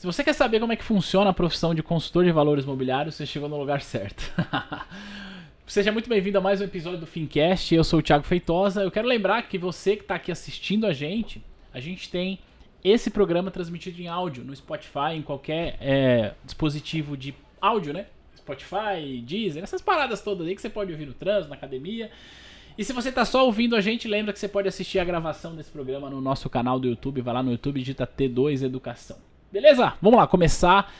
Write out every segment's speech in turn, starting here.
Se você quer saber como é que funciona a profissão de consultor de valores imobiliários, você chegou no lugar certo. Seja muito bem-vindo a mais um episódio do Fincast. Eu sou o Thiago Feitosa. Eu quero lembrar que você que está aqui assistindo a gente, a gente tem esse programa transmitido em áudio no Spotify, em qualquer é, dispositivo de áudio, né? Spotify, Deezer, essas paradas todas aí que você pode ouvir no trânsito, na academia. E se você está só ouvindo a gente, lembra que você pode assistir a gravação desse programa no nosso canal do YouTube. Vai lá no YouTube e digita T2 Educação. Beleza? Vamos lá, começar.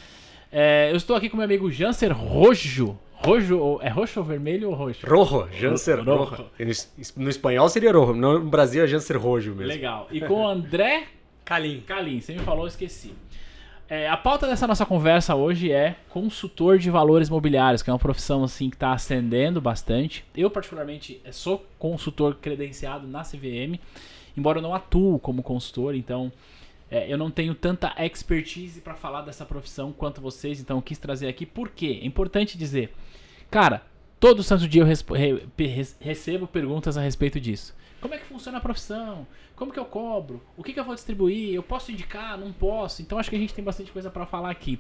É, eu estou aqui com meu amigo Janser Rojo. Rojo, é roxo ou vermelho ou roxo? Rojo, Janser Rojo. Rojo. No espanhol seria rojo, no Brasil é Janser Rojo mesmo. Legal. E com o André Calim. Calim, você me falou, eu esqueci. É, a pauta dessa nossa conversa hoje é consultor de valores imobiliários, que é uma profissão assim que está ascendendo bastante. Eu particularmente sou consultor credenciado na CVM, embora eu não atuo como consultor, então é, eu não tenho tanta expertise para falar dessa profissão quanto vocês, então eu quis trazer aqui. Por quê? É importante dizer, cara, todo santo dia eu re recebo perguntas a respeito disso. Como é que funciona a profissão? Como que eu cobro? O que, que eu vou distribuir? Eu posso indicar? Não posso? Então acho que a gente tem bastante coisa para falar aqui.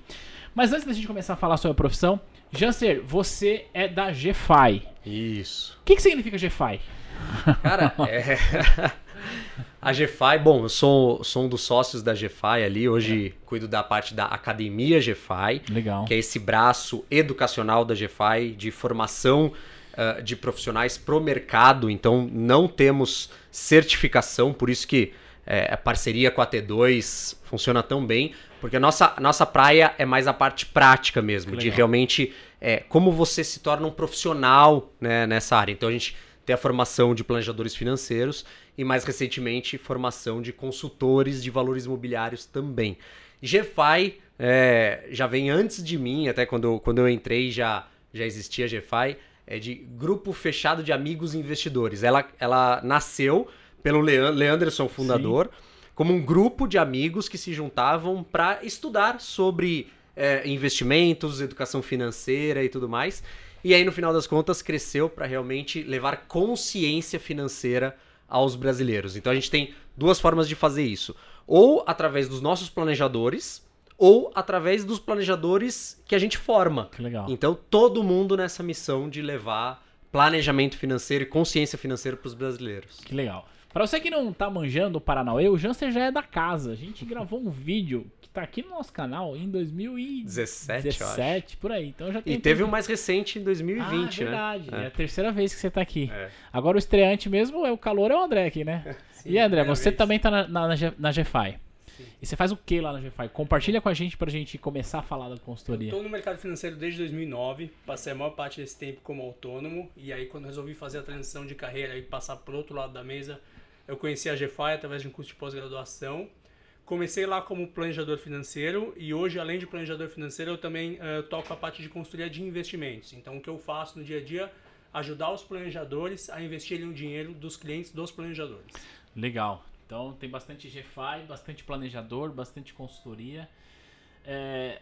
Mas antes da gente começar a falar sobre a profissão, Janser, você é da GFI. Isso. O que, que significa GFI? Cara, é... A GFI, bom, eu sou, sou um dos sócios da GFI ali, hoje é. cuido da parte da Academia GFI, Legal. que é esse braço educacional da GFI de formação uh, de profissionais pro mercado, então não temos certificação, por isso que é, a parceria com a T2 funciona tão bem, porque a nossa, a nossa praia é mais a parte prática mesmo, de realmente é, como você se torna um profissional né, nessa área. Então a gente tem a formação de planejadores financeiros e mais recentemente formação de consultores de valores imobiliários também. GFI é, já vem antes de mim, até quando, quando eu entrei já, já existia GFI, é de Grupo Fechado de Amigos Investidores. Ela, ela nasceu pelo Leanderson, fundador, Sim. como um grupo de amigos que se juntavam para estudar sobre é, investimentos, educação financeira e tudo mais. E aí, no final das contas, cresceu para realmente levar consciência financeira aos brasileiros. Então a gente tem duas formas de fazer isso: ou através dos nossos planejadores, ou através dos planejadores que a gente forma. Que legal. Então todo mundo nessa missão de levar planejamento financeiro e consciência financeira para os brasileiros. Que legal. Para você que não tá manjando o Paranauê, o Janser já é da casa. A gente gravou um vídeo que tá aqui no nosso canal em 2017, 17, por aí. Então já tem E teve um mais recente em 2020, ah, é verdade. né? É. é a terceira vez que você tá aqui. É. Agora o estreante mesmo é o calor é o André aqui, né? Sim, e André, você vez. também tá na, na, na GFI. E você faz o que lá na GFI? Compartilha com a gente pra gente começar a falar da consultoria. Eu tô no mercado financeiro desde 2009, passei a maior parte desse tempo como autônomo, e aí quando resolvi fazer a transição de carreira e passar pro outro lado da mesa, eu conheci a GFI através de um curso de pós-graduação. Comecei lá como planejador financeiro e hoje, além de planejador financeiro, eu também uh, toco a parte de consultoria de investimentos. Então, o que eu faço no dia a dia ajudar os planejadores a investirem o dinheiro dos clientes dos planejadores. Legal. Então tem bastante GFI, bastante planejador, bastante consultoria. É,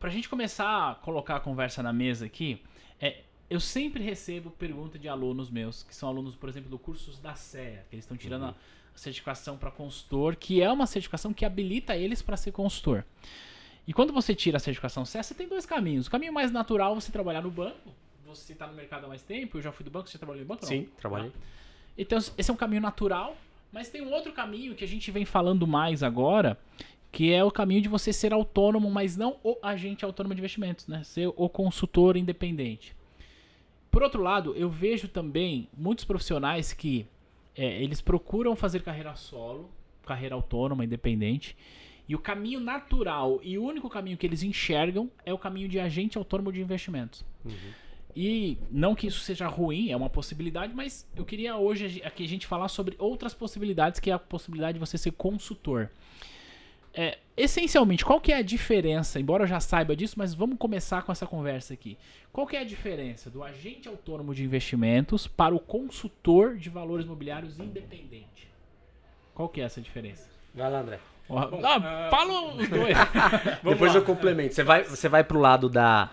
Para a gente começar a colocar a conversa na mesa aqui, é, eu sempre recebo pergunta de alunos meus, que são alunos, por exemplo, do cursos da CEA, que eles estão tirando uhum. a certificação para consultor, que é uma certificação que habilita eles para ser consultor. E quando você tira a certificação CEA, você tem dois caminhos. O caminho mais natural é você trabalhar no banco. Você está no mercado há mais tempo, eu já fui do banco, você trabalhou no banco? Sim, trabalhei. Então, esse é um caminho natural, mas tem um outro caminho que a gente vem falando mais agora, que é o caminho de você ser autônomo, mas não o agente autônomo de investimentos, né? Ser o consultor independente. Por outro lado, eu vejo também muitos profissionais que é, eles procuram fazer carreira solo, carreira autônoma, independente, e o caminho natural e o único caminho que eles enxergam é o caminho de agente autônomo de investimentos. Uhum. E não que isso seja ruim, é uma possibilidade, mas eu queria hoje aqui a gente falar sobre outras possibilidades, que é a possibilidade de você ser consultor. É, essencialmente, qual que é a diferença? Embora eu já saiba disso, mas vamos começar com essa conversa aqui. Qual que é a diferença do agente autônomo de investimentos para o consultor de valores imobiliários independente? Qual que é essa diferença? Vai lá, André. Bom, ah, uh... Fala os dois. depois lá. eu complemento. Você vai, você vai pro lado da,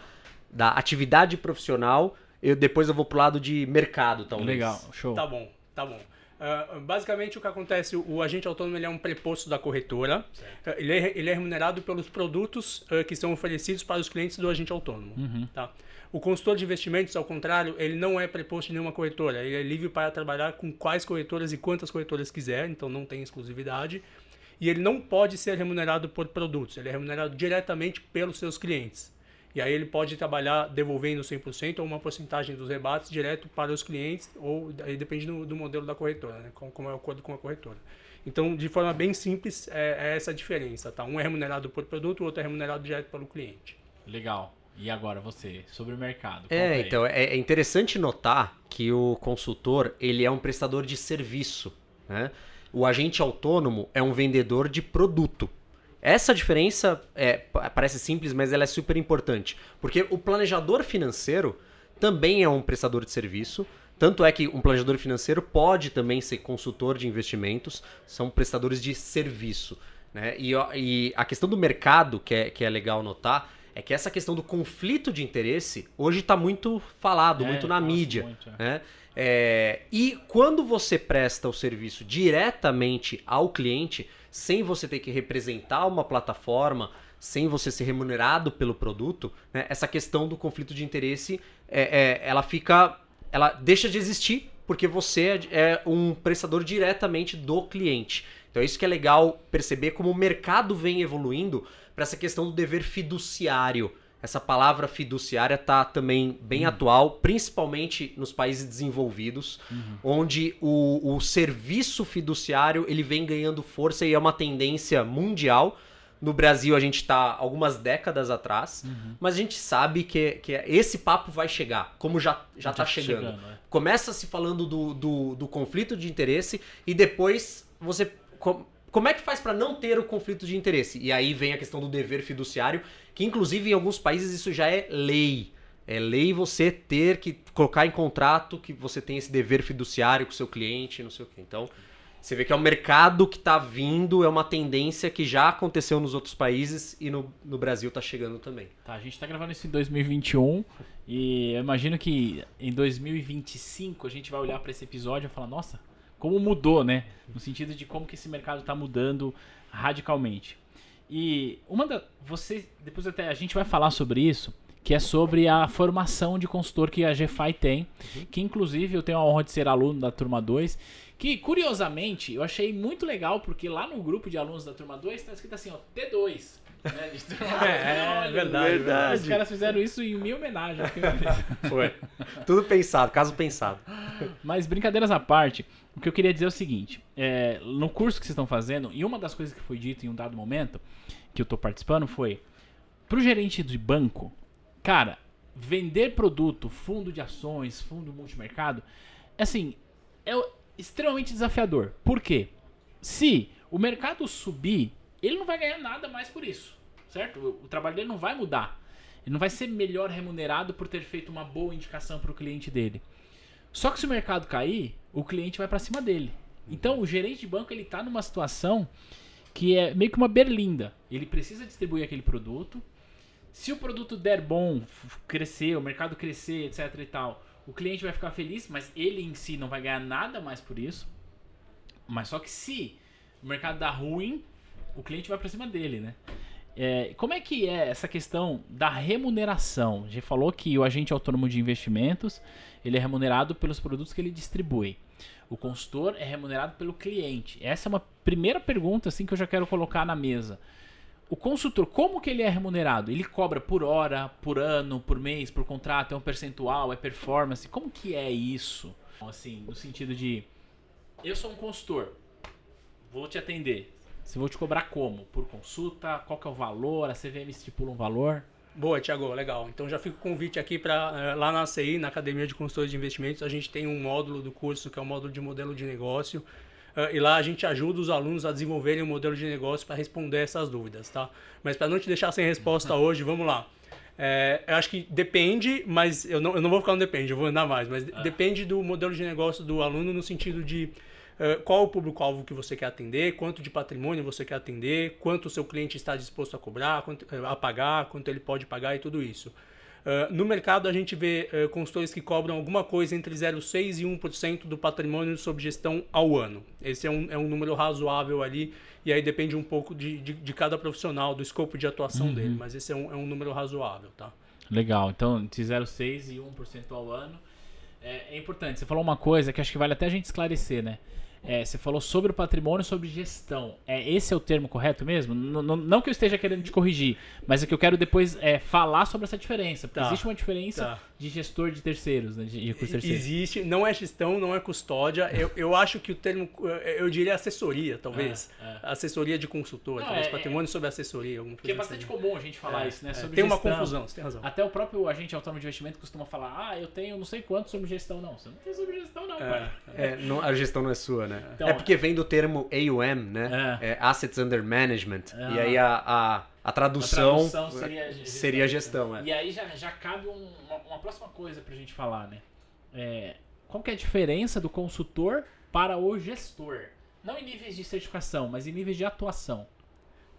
da atividade profissional, eu, depois eu vou pro lado de mercado, talvez. Legal, show. Tá bom, tá bom. Uh, basicamente, o que acontece, o, o agente autônomo ele é um preposto da corretora. Uh, ele, é, ele é remunerado pelos produtos uh, que são oferecidos para os clientes do agente autônomo. Uhum. Tá? O consultor de investimentos, ao contrário, ele não é preposto de nenhuma corretora. Ele é livre para trabalhar com quais corretoras e quantas corretoras quiser, então não tem exclusividade. E ele não pode ser remunerado por produtos, ele é remunerado diretamente pelos seus clientes. E aí ele pode trabalhar devolvendo 100% ou uma porcentagem dos rebates direto para os clientes, ou aí depende do, do modelo da corretora, né? como, como é o acordo com a corretora. Então, de forma bem simples, é, é, essa a diferença. Tá? Um é remunerado por produto, o outro é remunerado direto pelo cliente. Legal. E agora você, sobre o mercado? É, então, é, é interessante notar que o consultor, ele é um prestador de serviço, né? O agente autônomo é um vendedor de produto. Essa diferença é, parece simples, mas ela é super importante. Porque o planejador financeiro também é um prestador de serviço. Tanto é que um planejador financeiro pode também ser consultor de investimentos, são prestadores de serviço. Né? E, e a questão do mercado, que é, que é legal notar, é que essa questão do conflito de interesse hoje está muito falado, é, muito na mídia. Muito, é. Né? É, e quando você presta o serviço diretamente ao cliente, sem você ter que representar uma plataforma, sem você ser remunerado pelo produto, né, essa questão do conflito de interesse, é, é, ela fica, ela deixa de existir porque você é, é um prestador diretamente do cliente. Então é isso que é legal perceber como o mercado vem evoluindo para essa questão do dever fiduciário. Essa palavra fiduciária está também bem uhum. atual, principalmente nos países desenvolvidos, uhum. onde o, o serviço fiduciário ele vem ganhando força e é uma tendência mundial. No Brasil a gente está algumas décadas atrás, uhum. mas a gente sabe que, que esse papo vai chegar, como já já está chegando. chegando é. Começa se falando do, do, do conflito de interesse e depois você como é que faz para não ter o conflito de interesse? E aí vem a questão do dever fiduciário, que inclusive em alguns países isso já é lei. É lei você ter que colocar em contrato que você tem esse dever fiduciário com o seu cliente, não sei o quê. Então, você vê que é um mercado que está vindo, é uma tendência que já aconteceu nos outros países e no, no Brasil está chegando também. Tá, a gente está gravando isso em 2021 e eu imagino que em 2025 a gente vai olhar para esse episódio e falar, nossa, como mudou, né? No sentido de como que esse mercado está mudando radicalmente. E uma da. Você. Depois até a gente vai falar sobre isso. Que é sobre a formação de consultor que a GFI tem. Uhum. Que inclusive eu tenho a honra de ser aluno da turma 2. Que curiosamente eu achei muito legal, porque lá no grupo de alunos da turma 2 está escrito assim, ó, T2. Né? é, é verdade, verdade. Os caras fizeram isso em minha homenagem. Foi. Tudo pensado, caso pensado. Mas brincadeiras à parte, o que eu queria dizer é o seguinte: é, no curso que vocês estão fazendo, e uma das coisas que foi dito em um dado momento, que eu estou participando, foi: pro gerente de banco, cara, vender produto, fundo de ações, fundo multimercado, assim, é extremamente desafiador. Por quê? Se o mercado subir, ele não vai ganhar nada mais por isso, certo? O, trabalho dele não vai mudar. Ele não vai ser melhor remunerado por ter feito uma boa indicação para o cliente dele. Só que se o mercado cair, o cliente vai para cima dele. Então o gerente de banco ele está numa situação que é meio que uma berlinda. Ele precisa distribuir aquele produto. Se o produto der bom, crescer, o mercado crescer, etc e tal, o cliente vai ficar feliz, mas ele em si não vai ganhar nada mais por isso. Mas só que se o mercado dá ruim, o cliente vai para cima dele, né? É, como é que é essa questão da remuneração? A gente falou que o agente autônomo de investimentos ele é remunerado pelos produtos que ele distribui. O consultor é remunerado pelo cliente. Essa é uma primeira pergunta assim que eu já quero colocar na mesa. O consultor, como que ele é remunerado? Ele cobra por hora, por ano, por mês, por contrato, é um percentual, é performance? Como que é isso? Assim, no sentido de eu sou um consultor, vou te atender. Se vou te cobrar como? Por consulta? Qual que é o valor? A CVM estipula um valor? Boa, Tiago, legal. Então já fica o convite aqui para eh, lá na ACI, na Academia de Consultores de Investimentos, a gente tem um módulo do curso que é o módulo de modelo de negócio. Uh, e lá a gente ajuda os alunos a desenvolverem um modelo de negócio para responder essas dúvidas, tá? Mas para não te deixar sem resposta hoje, vamos lá. É, eu acho que depende, mas eu não, eu não vou ficar no depende, eu vou andar mais, mas ah. depende do modelo de negócio do aluno no sentido de Uh, qual o público-alvo que você quer atender, quanto de patrimônio você quer atender, quanto o seu cliente está disposto a cobrar, quanto, uh, a pagar, quanto ele pode pagar e tudo isso. Uh, no mercado, a gente vê uh, consultores que cobram alguma coisa entre 0,6% e 1% do patrimônio sob gestão ao ano. Esse é um, é um número razoável ali, e aí depende um pouco de, de, de cada profissional, do escopo de atuação Uhum. dele, mas esse é um, é um número razoável, tá? Legal, então entre 0,6% e 1% ao ano. É, é importante, você falou uma coisa que acho que vale até a gente esclarecer, né? É, você falou sobre o patrimônio e sobre gestão. É, esse é o termo correto mesmo? N- n- não que eu esteja querendo te corrigir, mas é que eu quero depois é, falar sobre essa diferença. Porque Tá, existe uma diferença tá. de gestor de terceiros, né? De, de recursos terceiros. Existe, não é gestão, não é custódia. Eu, eu acho que o termo, eu diria assessoria, talvez. É, Assessoria de consultor, Não, talvez é- patrimônio sobre assessoria. Porque é coisa bastante assim. comum a gente falar É, isso, né? é. Sobre Tem uma gestão. confusão, você tem razão. Até o próprio agente autônomo de investimento costuma falar: ah, eu tenho não sei quanto sobre gestão. Não, você não tem sobre gestão, não, pai. É, não- a gestão não é sua, né? Então, é porque vem do termo AUM, né? É, Assets Under Management. É. E aí a, a, a A tradução, tradução seria gestão. seria gestão. É. E aí já, já cabe um- uma, uma próxima coisa pra gente falar, né? É, qual que é a diferença do consultor para o gestor? Não em níveis de certificação, mas em níveis de atuação.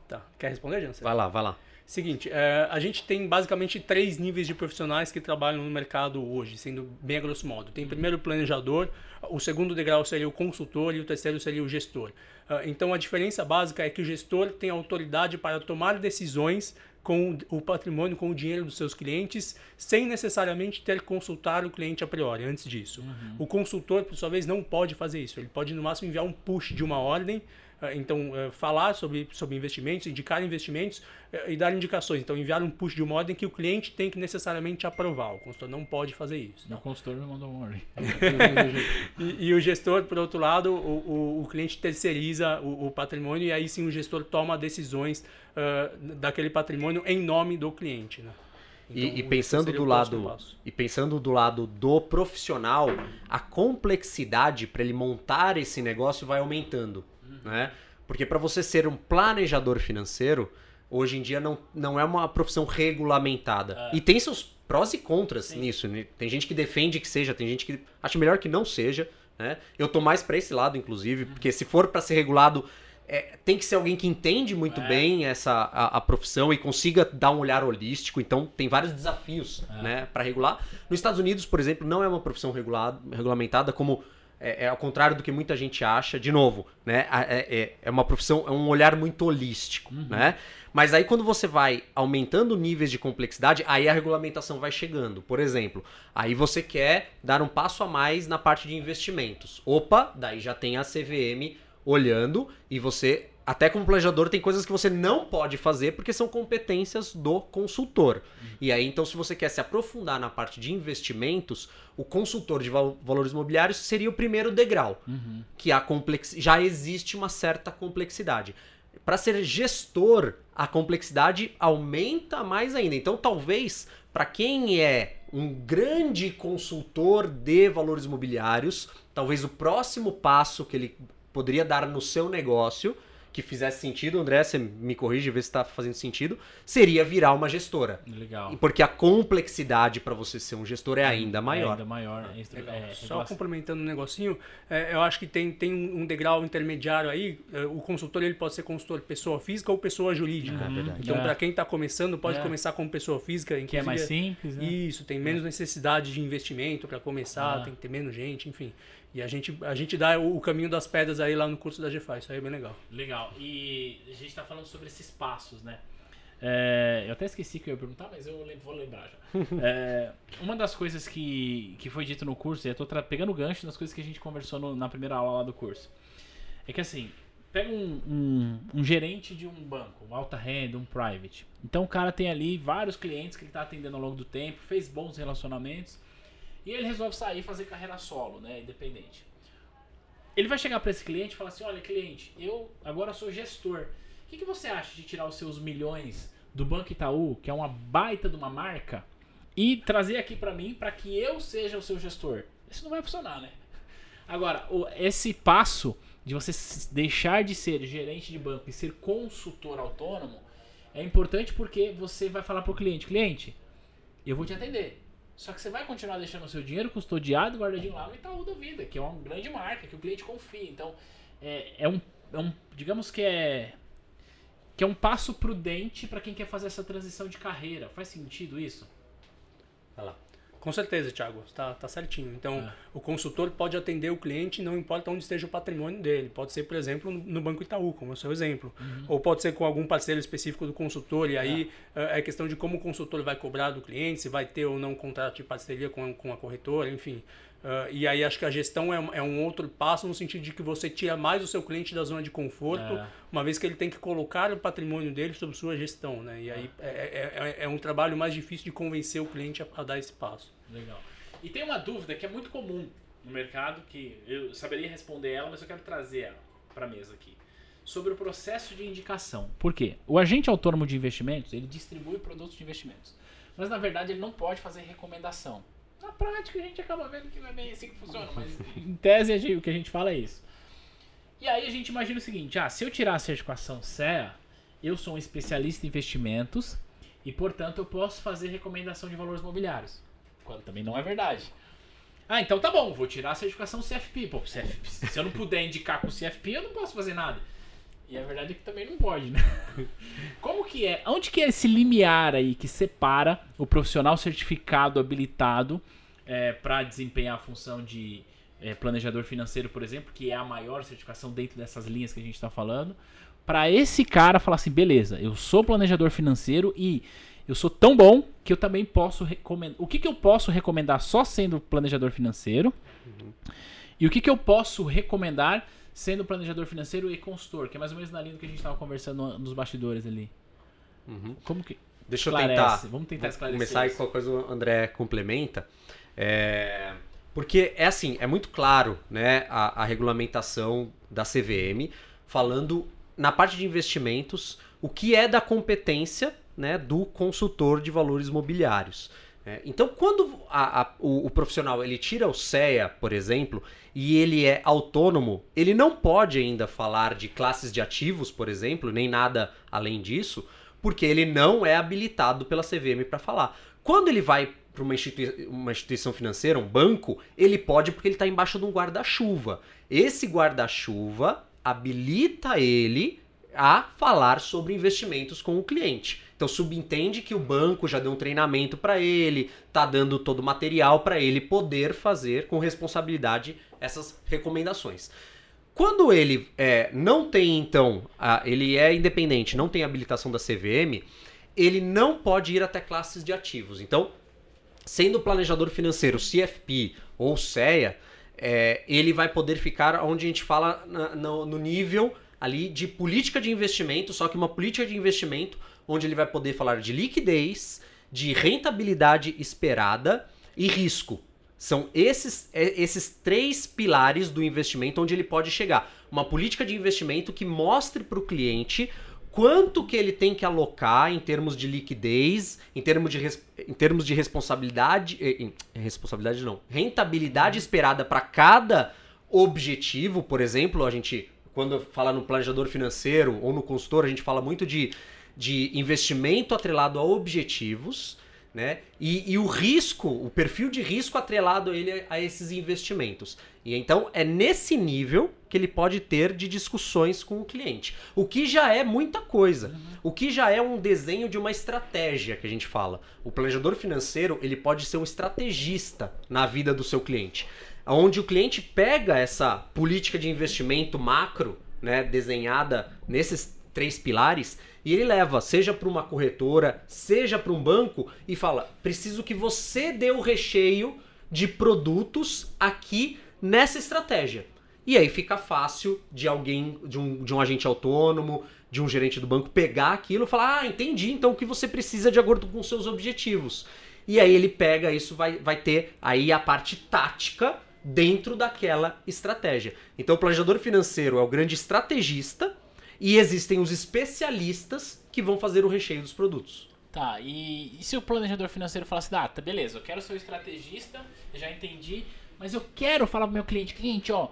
Tá. Quer responder, Jansen? Vai lá, vai lá. Seguinte, é, a gente tem basicamente três níveis de profissionais que trabalham no mercado hoje, sendo bem a grosso modo. Tem primeiro o planejador, o segundo degrau seria o consultor e o terceiro seria o gestor. Ah, então a diferença básica é que o gestor tem autoridade para tomar decisões com o patrimônio, com o dinheiro dos seus clientes, sem necessariamente ter que consultar o cliente a priori, antes disso. O consultor, por sua vez, não pode fazer isso. Ele pode, no máximo, enviar um push de uma ordem, então, eh, falar sobre, sobre investimentos, indicar investimentos eh, e dar indicações. Então, enviar um push de uma ordem que o cliente tem que necessariamente aprovar. O consultor não pode fazer isso. O consultor me mandou um ordem. E, e o gestor, por outro lado, o, o, o cliente terceiriza o, o patrimônio e aí sim o gestor toma decisões ah, daquele patrimônio em nome do cliente. Né? E, Então, e esse pensando do lado e pensando do lado do profissional, a complexidade para ele montar esse negócio vai aumentando, né? Porque para você ser um planejador financeiro, hoje em dia não, não é uma profissão regulamentada. E tem seus prós e contras nisso. né? Tem gente que defende que seja, tem gente que acha melhor que não seja, né? Eu tô mais para esse lado, inclusive, porque se for para ser regulado é, tem que ser alguém que entende muito É. bem essa a, a profissão e consiga dar um olhar holístico. Então tem vários desafios, né, para regular. Nos Estados Unidos, por exemplo, não é uma profissão regulada, regulamentada como é, é ao contrário do que muita gente acha. De novo, né, é, é, é uma profissão, é um olhar muito holístico, né? Mas aí quando você vai aumentando níveis de complexidade, aí a regulamentação vai chegando. Por exemplo, aí você quer dar um passo a mais na parte de investimentos. Opa, daí já tem a CVM olhando e você, até como planejador, tem coisas que você não pode fazer porque são competências do consultor. E aí, então, se você quer se aprofundar na parte de investimentos, o consultor de val- valores imobiliários seria o primeiro degrau, que a complex... já existe uma certa complexidade. Para ser gestor, a complexidade aumenta mais ainda. Então, talvez, para quem é um grande consultor de valores imobiliários, talvez o próximo passo que ele poderia dar no seu negócio, que fizesse sentido, André, você me corrige, vê se está fazendo sentido, seria virar uma gestora. Legal. E Porque a complexidade para você ser um gestor é ainda maior. É ainda maior. É, é, Só complementando um negocinho, é, eu acho que tem, tem um degrau intermediário aí. é, o consultor ele pode ser consultor pessoa física ou pessoa jurídica. É verdade. Então, É. para quem está começando, pode É. começar como pessoa física. Que é mais simples, né? Isso, tem menos necessidade de investimento para começar, Ah. tem que ter menos gente, enfim. E a gente, a gente dá o, o caminho das pedras aí lá no curso da GFA, isso aí é bem legal. Legal. E a gente tá falando sobre esses passos, né? É, eu até esqueci que eu ia perguntar, mas eu vou lembrar já. É, uma das coisas que, que foi dito no curso, e eu tô pegando o gancho das coisas que a gente conversou no- na primeira aula lá do curso, é que assim, pega um, um, um gerente de um banco, um alta renda, um private. Então o cara tem ali vários clientes que ele tá atendendo ao longo do tempo, fez bons relacionamentos, e ele resolve sair e fazer carreira solo, né? Independente. Ele vai chegar para esse cliente e falar assim: olha, cliente, eu agora sou gestor. O que, que você acha de tirar os seus milhões do Banco Itaú, que é uma baita de uma marca, e trazer aqui para mim para que eu seja o seu gestor? Isso não vai funcionar, né? Agora, o- esse passo de você deixar de ser gerente de banco e ser consultor autônomo é importante porque você vai falar pro cliente: cliente, eu vou te atender. Só que você vai continuar deixando o seu dinheiro custodiado, guardadinho lá no Itaú da vida, que é uma grande marca, que o cliente confia. Então, é, é, um, é um. Digamos que é. Que é um passo prudente para quem quer fazer essa transição de carreira. Faz sentido isso? Vai lá. Com certeza, Thiago, tá, tá certinho. Então, É. o consultor pode atender o cliente, não importa onde esteja o patrimônio dele. Pode ser, por exemplo, no Banco Itaú, como é o seu exemplo. Ou pode ser com algum parceiro específico do consultor, e aí é. é questão de como o consultor vai cobrar do cliente, se vai ter ou não um contrato de parceria com, com a corretora, enfim. Ah, e aí acho que a gestão é, um- é um outro passo no sentido de que você tira mais o seu cliente da zona de conforto, É. uma vez que ele tem que colocar o patrimônio dele sob sua gestão. Né? E aí é, é, é- é um trabalho mais difícil de convencer o cliente a- a dar esse passo. Legal. E tem uma dúvida que é muito comum no mercado, que eu saberia responder ela, mas eu quero trazer ela para a mesa aqui. Sobre o processo de indicação. Por quê? O agente autônomo de investimentos, ele distribui produtos de investimentos. Mas na verdade ele não pode fazer recomendação. Na prática a gente acaba vendo que não é bem assim que funciona, mas em tese o que a gente fala é isso. E aí a gente imagina o seguinte, ah, se eu tirar a certificação CEA, eu sou um especialista em investimentos e, portanto, eu posso fazer recomendação de valores imobiliários. Quando também não é verdade. Ah, então tá bom, vou tirar a certificação CFP. Pô, CFP, se eu não puder indicar com CFP, eu não posso fazer nada. E a verdade é que também não pode, né? Como que é? Onde que é esse limiar aí que separa o profissional certificado habilitado para desempenhar a função de é, planejador financeiro, por exemplo, que é a maior certificação dentro dessas linhas que a gente está falando, para esse cara falar assim, beleza, eu sou planejador financeiro e eu sou tão bom que eu também posso recomendar. O que, que eu posso recomendar só sendo planejador financeiro? E o que, que eu posso recomendar sendo planejador financeiro e consultor? Que é mais ou menos na linha do que a gente estava conversando no- nos bastidores ali. Como que. Deixa eu tentar. vamos tentar esclarecer Começar isso. qualquer coisa o André complementa. É, porque é assim, é muito claro né, a, a regulamentação da CVM falando na parte de investimentos o que é da competência né, do consultor de valores imobiliários. né. então, quando a- a- o, o profissional ele tira o CEA, por exemplo, e ele é autônomo, ele não pode ainda falar de classes de ativos, por exemplo, nem nada além disso, porque ele não é habilitado pela CVM para falar. Quando ele vai para uma, institui- uma instituição financeira, um banco, ele pode porque ele está embaixo de um guarda-chuva. Esse guarda-chuva habilita ele a falar sobre investimentos com o cliente. Então subentende que o banco já deu um treinamento para ele, tá dando todo o material para ele poder fazer com responsabilidade essas recomendações. Quando ele é, não tem, então, a- ele é independente, não tem habilitação da CVM, ele não pode ir até classes de ativos. Então, sendo planejador financeiro CFP ou CEA, é, ele vai poder ficar onde a gente fala na- no, no nível ali de política de investimento, só que uma política de investimento onde ele vai poder falar de liquidez, de rentabilidade esperada e risco. São esses, é, esses três pilares do investimento onde ele pode chegar. Uma política de investimento que mostre para o cliente quanto que ele tem que alocar em termos de liquidez, em termos de, em termos de responsabilidade, eh, em- responsabilidade não, rentabilidade esperada para cada objetivo, por exemplo, a gente quando fala no planejador financeiro ou no consultor, a gente fala muito de, de investimento atrelado a objetivos, né? E, e o risco, o perfil de risco atrelado a, ele, a esses investimentos. E então é nesse nível que ele pode ter de discussões com o cliente. O que já é muita coisa. O que já é um desenho de uma estratégia que a gente fala. O planejador financeiro ele pode ser um estrategista na vida do seu cliente. Onde o cliente pega essa política de investimento macro, né, desenhada nesses três pilares, e ele leva, seja para uma corretora, seja para um banco, e fala: preciso que você dê o recheio de produtos aqui nessa estratégia. E aí fica fácil de alguém, de um, de um agente autônomo, de um gerente do banco pegar aquilo e falar: ah, entendi, então o que você precisa de acordo com seus objetivos. E aí ele pega isso, vai, vai ter aí a parte tática dentro daquela estratégia. Então o planejador financeiro é o grande estrategista e existem os especialistas que vão fazer o recheio dos produtos. Tá, e, e se o planejador financeiro falar assim, ah, tá, beleza, eu quero ser o estrategista, eu já entendi, mas eu quero falar pro meu cliente, cliente, ó,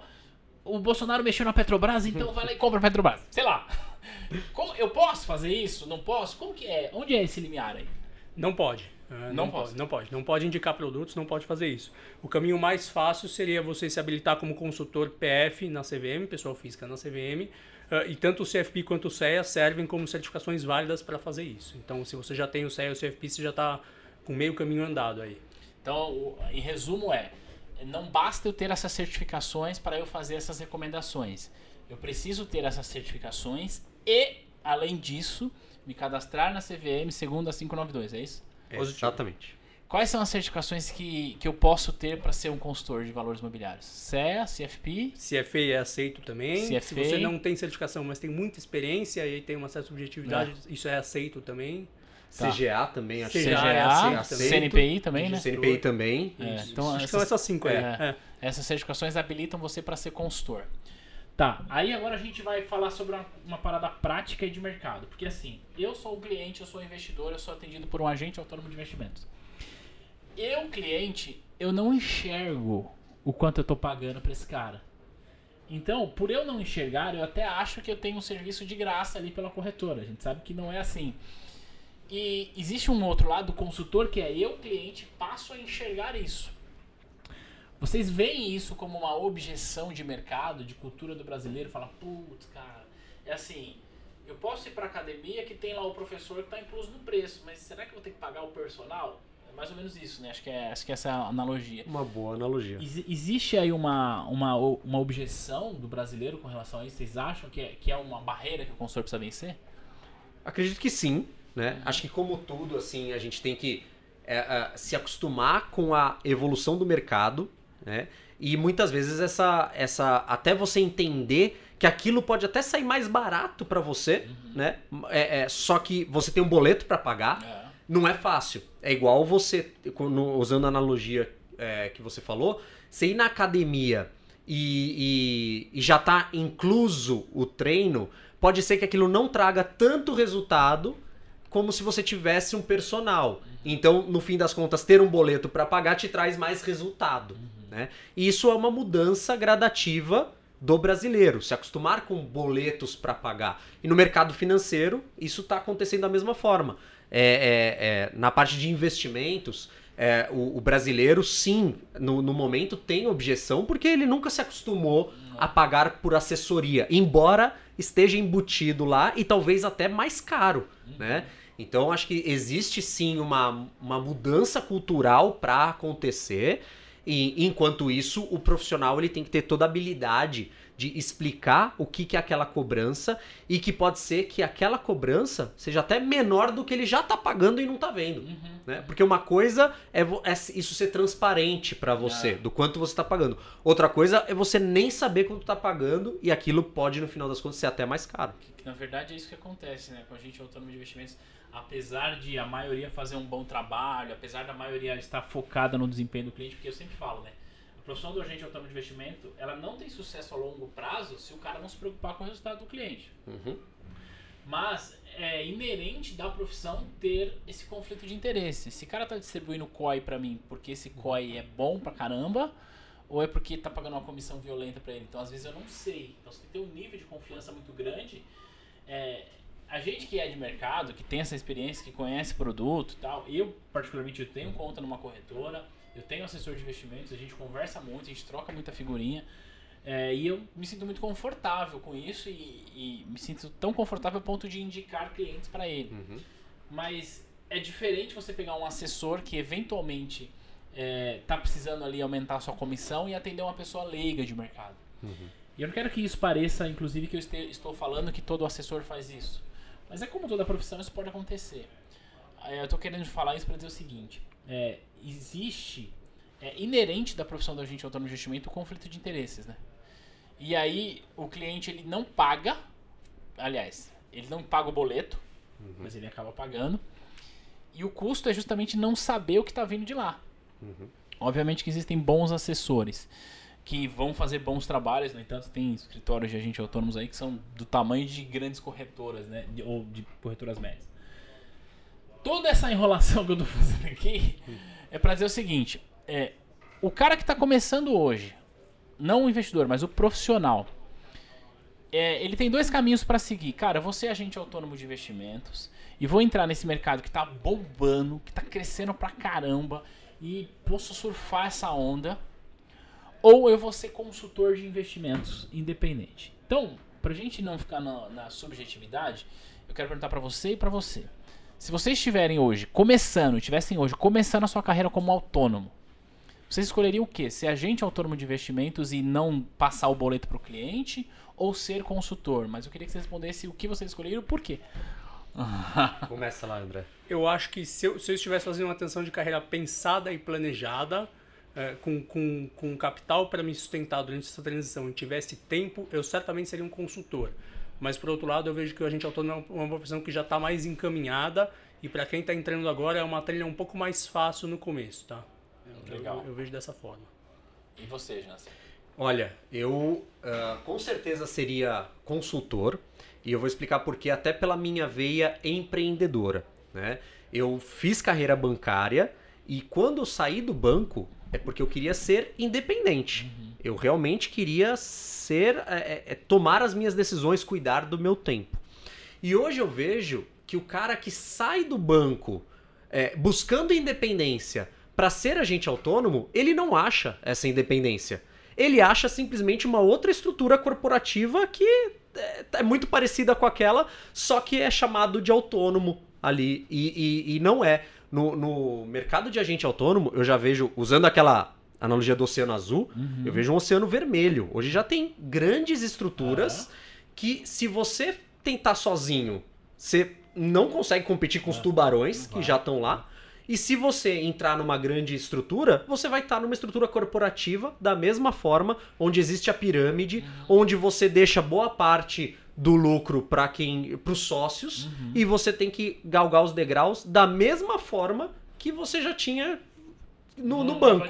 o Bolsonaro mexeu na Petrobras, então vai lá e compra a Petrobras. Sei lá. Como, eu posso fazer isso? Não posso? Como que é? Onde é esse limiar aí? Não pode. Ah, Não pode. pode. Não pode. Não pode indicar produtos, não pode fazer isso. O caminho mais fácil seria você se habilitar como consultor PF na CVM, pessoal física na CVM, ah, e tanto o CFP quanto o CEA servem como certificações válidas para fazer isso. Então, se você já tem o CEA e o CFP, você já está com meio caminho andado aí. Então, o- em resumo é, não basta eu ter essas certificações para eu fazer essas recomendações. Eu preciso ter essas certificações e, além disso, me cadastrar na CVM segundo a 592, é isso? É, Positivo. exatamente. Quais são as certificações que, que eu posso ter para ser um consultor de valores imobiliários? CEA, CFP, CFA é aceito também. Se CFA. você não tem certificação, mas tem muita experiência e tem uma certa subjetividade, isso é aceito também. Tá. CGA também, acho CGA que é CGA, aceito CNPI também, né? CNPI também. É, Isso. então Acho que essas- são essas cinco é. É. Essas certificações habilitam você para ser consultor. Tá, aí agora a gente vai falar sobre uma, uma parada prática e de mercado. Porque assim, eu sou um cliente, eu sou um investidor, eu sou atendido por um agente autônomo de investimentos. Eu, cliente, eu não enxergo o quanto eu tô pagando para esse cara. Então, por eu não enxergar, eu até acho que eu tenho um serviço de graça ali pela corretora. A gente sabe que não é assim. E existe um outro lado, o consultor, que é eu, cliente, passo a enxergar isso. Vocês veem isso como uma objeção de mercado, de cultura do brasileiro? Fala, putz, cara, é assim, eu posso ir pra academia que tem lá o professor que tá incluso no preço, mas será que eu vou ter que pagar o personal? É mais ou menos isso, né? Acho que, é, acho que essa é a analogia. Uma boa analogia. Exi- Existe aí uma, uma, uma objeção do brasileiro com relação a isso? Vocês acham que é, que é uma barreira que o consultor precisa vencer? Acredito que sim, né? Acho que como tudo, assim, a gente tem que é, é, se acostumar com a evolução do mercado, né? E muitas vezes essa, essa até você entender que aquilo pode até sair mais barato para você, né? É, é, só que você tem um boleto para pagar, É. não é fácil. É igual você, usando a analogia é, que você falou, você ir na academia e, e- e já tá incluso o treino, pode ser que aquilo não traga tanto resultado como se você tivesse um personal. Então, no fim das contas, ter um boleto para pagar te traz mais resultado. Né? E isso é uma mudança gradativa do brasileiro, se acostumar com boletos para pagar. E no mercado financeiro, isso está acontecendo da mesma forma. É, é, é, na parte de investimentos, é, o, o brasileiro, sim, no, no momento tem objeção, porque ele nunca se acostumou a pagar por assessoria, embora esteja embutido lá e talvez até mais caro, né? Então acho que existe sim uma, uma mudança cultural para acontecer e enquanto isso o profissional ele tem que ter toda a habilidade de explicar o que, que é aquela cobrança e que pode ser que aquela cobrança seja até menor do que ele já está pagando e não está vendo. Uhum. Né? Porque uma coisa é, é isso ser transparente para você, Ah. do quanto você está pagando. Outra coisa é você nem saber quanto está pagando e aquilo pode, no final das contas, ser até mais caro. Que, na verdade é isso que acontece, né? Com a gente autônomo de investimentos, apesar de a maioria fazer um bom trabalho, apesar da maioria estar focada no desempenho do cliente, porque eu sempre falo, né? A profissão do agente autônomo de investimento, ela não tem sucesso a longo prazo se o cara não se preocupar com o resultado do cliente. Uhum. Mas é inerente da profissão ter esse conflito de interesse. Esse cara tá distribuindo COI pra mim porque esse COI é bom pra caramba, ou é porque tá pagando uma comissão violenta pra ele. Então, às vezes, eu não sei. Então, você tem que ter um nível de confiança muito grande. É, a gente que é de mercado, que tem essa experiência, que conhece produto tal, eu, particularmente, eu tenho conta numa corretora, eu tenho assessor de investimentos, a gente conversa muito, a gente troca muita figurinha. É, e eu me sinto muito confortável com isso e, e me sinto tão confortável a ponto de indicar clientes para ele. Uhum. Mas é diferente você pegar um assessor que eventualmente está precisando ali aumentar a sua comissão e atender uma pessoa leiga de mercado. Uhum. E eu não quero que isso pareça, inclusive, que eu este- estou falando que todo assessor faz isso. Mas é como toda profissão, isso pode acontecer. É, Eu estou querendo falar isso para dizer o seguinte: é, existe, é inerente da profissão do agente autônomo de investimento o conflito de interesses, né? E aí o cliente ele não paga, aliás, ele não paga o boleto, mas ele acaba pagando. E o custo é justamente não saber o que está vindo de lá. Uhum. Obviamente que existem bons assessores que vão fazer bons trabalhos, no entanto, tem escritórios de agentes autônomos aí que são do tamanho de grandes corretoras, né? Ou de corretoras médias. Toda essa enrolação que eu tô fazendo aqui é para dizer o seguinte: é, o cara que está começando hoje, não o investidor, mas o profissional, é, ele tem dois caminhos para seguir. Cara, vou ser agente autônomo de investimentos e vou entrar nesse mercado que tá bombando, que tá crescendo pra caramba e posso surfar essa onda. Ou eu vou ser consultor de investimentos independente. Então, pra gente não ficar na, na subjetividade, eu quero perguntar pra você e pra você. Se vocês estiverem hoje começando, tivessem hoje começando a sua carreira como autônomo, vocês escolheriam o quê? Ser agente autônomo de investimentos e não passar o boleto para o cliente ou ser consultor? Mas eu queria que você respondesse o que vocês escolheram e por quê. Começa lá, André. Eu acho que se eu, se eu estivesse fazendo uma atenção de carreira pensada e planejada, é, com, com, com capital para me sustentar durante essa transição e tivesse tempo, eu certamente seria um consultor. Mas, por outro lado, eu vejo que o agente autônomo é uma profissão que já está mais encaminhada e para quem está entrando agora é uma trilha um pouco mais fácil no começo, tá? Eu, Legal. Eu, eu vejo dessa forma. E você, Jansen? Olha, eu uh, com certeza seria consultor e eu vou explicar por quê, até pela minha veia empreendedora. Né? Eu fiz carreira bancária e quando eu saí do banco é porque eu queria ser independente. Uhum. Eu realmente queria ser, é, é, tomar as minhas decisões, cuidar do meu tempo. E hoje eu vejo que o cara que sai do banco é, buscando independência para ser agente autônomo, ele não acha essa independência. Ele acha simplesmente uma outra estrutura corporativa que é, é muito parecida com aquela, só que é chamado de autônomo ali. E, e, e não é. No, no, mercado de agente autônomo, eu já vejo, usando aquela analogia do oceano azul, uhum. eu vejo um oceano vermelho. Hoje já tem grandes estruturas uhum. que, se você tentar sozinho, você não consegue competir com os tubarões que já estão lá. E se você entrar numa grande estrutura, você vai estar numa estrutura corporativa da mesma forma, onde existe a pirâmide, uhum. onde você deixa boa parte do lucro para quem, para os sócios, uhum. e você tem que galgar os degraus da mesma forma que você já tinha no, no banco.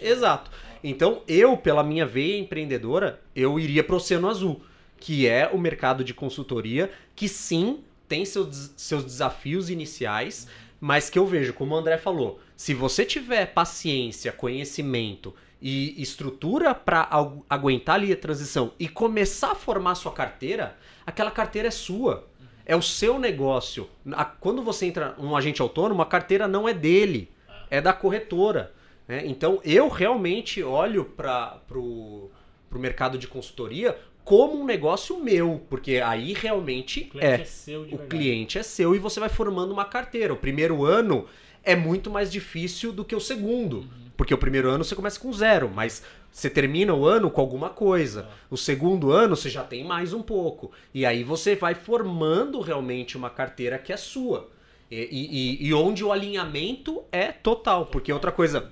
Exato. Então, eu, pela minha veia empreendedora, eu iria para o Oceano Azul, que é o mercado de consultoria, que sim tem seus, seus desafios iniciais, mas que eu vejo, como o André falou, se você tiver paciência, conhecimento e estrutura para aguentar ali a transição e começar a formar sua carteira, aquela carteira é sua. É o seu negócio. Quando você entra um agente autônomo, a carteira não é dele, é da corretora. Né? Então eu realmente olho para o mercado de consultoria como um negócio meu, porque aí realmente o cliente é, é seu o cliente é seu e você vai formando uma carteira. O primeiro ano é muito mais difícil do que o segundo, uhum. porque o primeiro ano você começa com zero, mas você termina o ano com alguma coisa. Ah. O segundo ano você já tem mais um pouco e aí você vai formando realmente uma carteira que é sua e, e, e onde o alinhamento é total, porque outra coisa,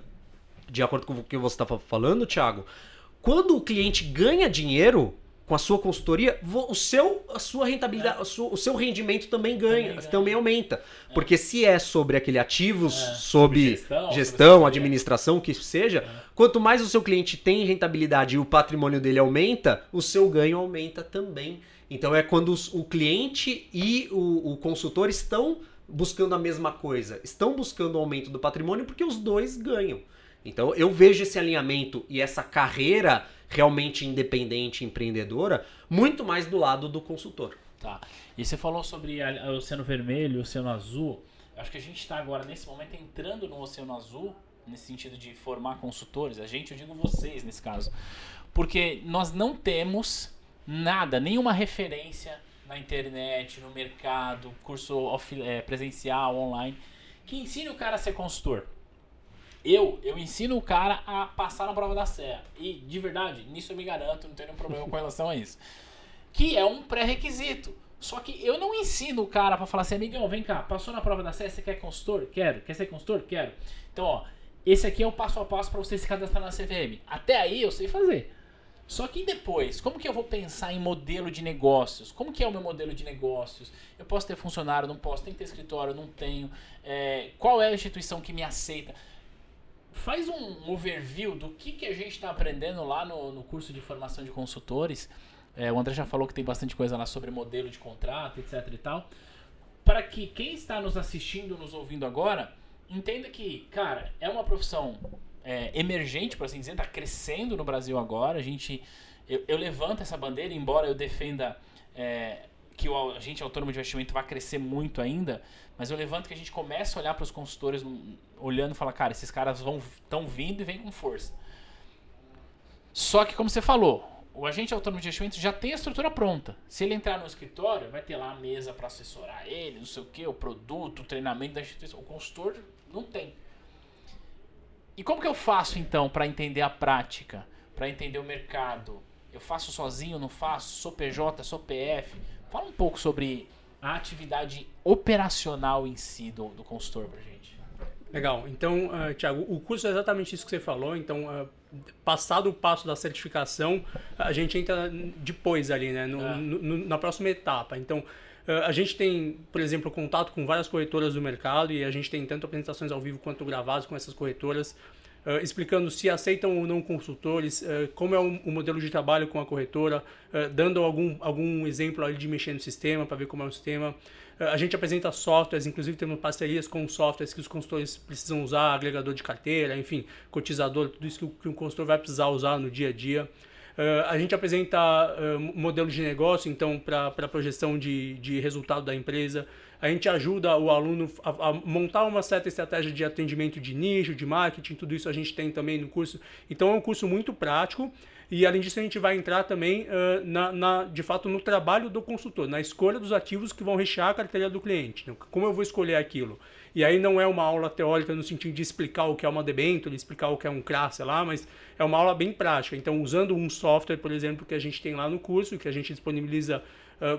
de acordo com o que você está falando, Thiago, quando o cliente ganha dinheiro com a sua consultoria, o seu, a sua rentabilidade, é. o seu rendimento também ganha, também, também aumenta. É. Porque se é sobre aquele ativos, é. sobre gestão, gestão sobre administração, o que seja, é. quanto mais o seu cliente tem rentabilidade e o patrimônio dele aumenta, o seu ganho aumenta também. Então é quando os, o cliente e o, o consultor estão buscando a mesma coisa, estão buscando o aumento do patrimônio porque os dois ganham. Então eu vejo esse alinhamento e essa carreira realmente independente, empreendedora, muito mais do lado do consultor. Tá. E você falou sobre o Oceano Vermelho, o Oceano Azul. Acho que a gente está agora, nesse momento, entrando no Oceano Azul, nesse sentido de formar consultores. A gente, eu digo vocês nesse caso. Porque nós não temos nada, nenhuma referência na internet, no mercado, curso é, presencial, online, que ensine o cara a ser consultor. Eu, eu ensino o cara a passar na prova da serra. E, de verdade, nisso eu me garanto, não tenho nenhum problema com relação a isso. Que é um pré-requisito. Só que eu não ensino o cara para falar assim, amigão, vem cá, passou na prova da serra, você quer consultor? Quero. Quer ser consultor? Quero. Então, ó, esse aqui é o passo a passo para você se cadastrar na CVM. Até aí eu sei fazer. Só que depois, como que eu vou pensar em modelo de negócios? Como que é o meu modelo de negócios? Eu posso ter funcionário, não posso? Tem que ter escritório, não tenho? É, qual é a instituição que me aceita? Faz um overview do que, que a gente está aprendendo lá no, no curso de formação de consultores. É, o André já falou que tem bastante coisa lá sobre modelo de contrato, etc e tal. Para que quem está nos assistindo, nos ouvindo agora, entenda que, cara, é uma profissão é, emergente, por assim dizer, está crescendo no Brasil agora. A gente, eu, eu levanto essa bandeira, embora eu defenda é, que o agente autônomo de investimento vai crescer muito ainda, mas eu levanto que a gente começa a olhar para os consultores olhando e falar, cara, esses caras vão estão vindo e vêm com força. Só que como você falou, o agente autônomo de investimento já tem a estrutura pronta. Se ele entrar no escritório, vai ter lá a mesa para assessorar ele, não sei o que, o produto, o treinamento da instituição. O consultor não tem. E como que eu faço então para entender a prática, para entender o mercado? Eu faço sozinho, não faço? Sou PJ, sou PF? Fala um pouco sobre a atividade operacional em si do, do consultor pra gente. Legal. Então, uh, Thiago, o curso é exatamente isso que você falou. Então, uh, passado o passo da certificação, a gente entra depois ali, né? No, é. no, na próxima etapa. Então, uh, a gente tem, por exemplo, contato com várias corretoras do mercado e a gente tem tanto apresentações ao vivo quanto gravadas com essas corretoras. Uh, explicando se aceitam ou não consultores, uh, como é o, o, modelo de trabalho com a corretora, uh, dando algum, algum exemplo ali de mexer no sistema para ver como é o sistema. a gente apresenta softwares, inclusive temos parcerias com softwares que os consultores precisam usar, agregador de carteira, enfim, cotizador, tudo isso que o, que consultor vai precisar usar no dia a dia. a gente apresenta modelo de negócio, então, para projeção de, de resultado da empresa a gente ajuda o aluno a, a, montar uma certa estratégia de atendimento de nicho, de marketing, tudo isso a gente tem também no curso. Então é um curso muito prático e além disso a gente vai entrar também uh, na, na, de fato no trabalho do consultor, na escolha dos ativos que vão rechear a carteira do cliente. Então, como eu vou escolher aquilo? E aí não é uma aula teórica no sentido de explicar o que é uma debênture, explicar o que é um CRA, sei lá, mas é uma aula bem prática. Então usando um software, por exemplo, que a gente tem lá no curso, que a gente disponibiliza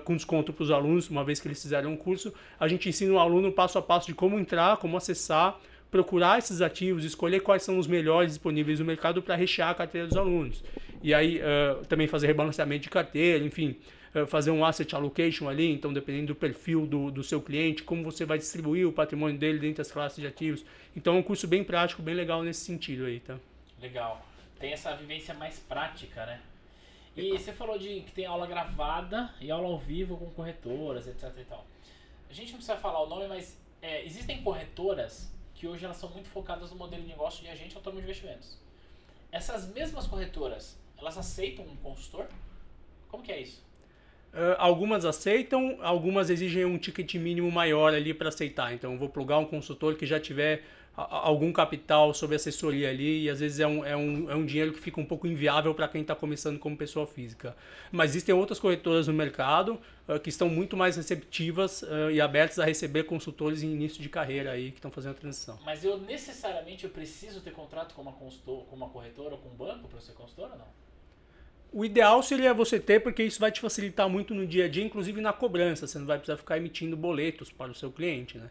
com desconto para os alunos, uma vez que eles fizeram um curso. A gente ensina o aluno passo a passo de como entrar, como acessar, procurar esses ativos, escolher quais são os melhores disponíveis no mercado para rechear a carteira dos alunos. E aí uh, também fazer rebalanceamento de carteira, enfim, uh, fazer um asset allocation ali, então dependendo do perfil do, do seu cliente, como você vai distribuir o patrimônio dele dentro das classes de ativos. Então é um curso bem prático, bem legal nesse sentido aí, tá? Legal. Tem essa vivência mais prática, né? E você falou de que tem aula gravada e aula ao vivo com corretoras, etc e tal. A gente não precisa falar o nome, mas é, existem corretoras que hoje elas são muito focadas no modelo de negócio de agente autônomo de investimentos. Essas mesmas corretoras, elas aceitam um consultor? Como que é isso? Uh, algumas aceitam, algumas exigem um ticket mínimo maior ali para aceitar. Então, vou plugar um consultor que já tiver algum capital sobre assessoria ali e às vezes é um, é um, é um dinheiro que fica um pouco inviável para quem está começando como pessoa física. Mas existem outras corretoras no mercado uh, que estão muito mais receptivas uh, e abertas a receber consultores em início de carreira aí que estão fazendo a transição. Mas eu necessariamente eu preciso ter contrato com uma, consultor, com uma corretora ou com um banco para ser consultor ou não? O ideal seria você ter, porque isso vai te facilitar muito no dia a dia, inclusive na cobrança. Você não vai precisar ficar emitindo boletos para o seu cliente. Né?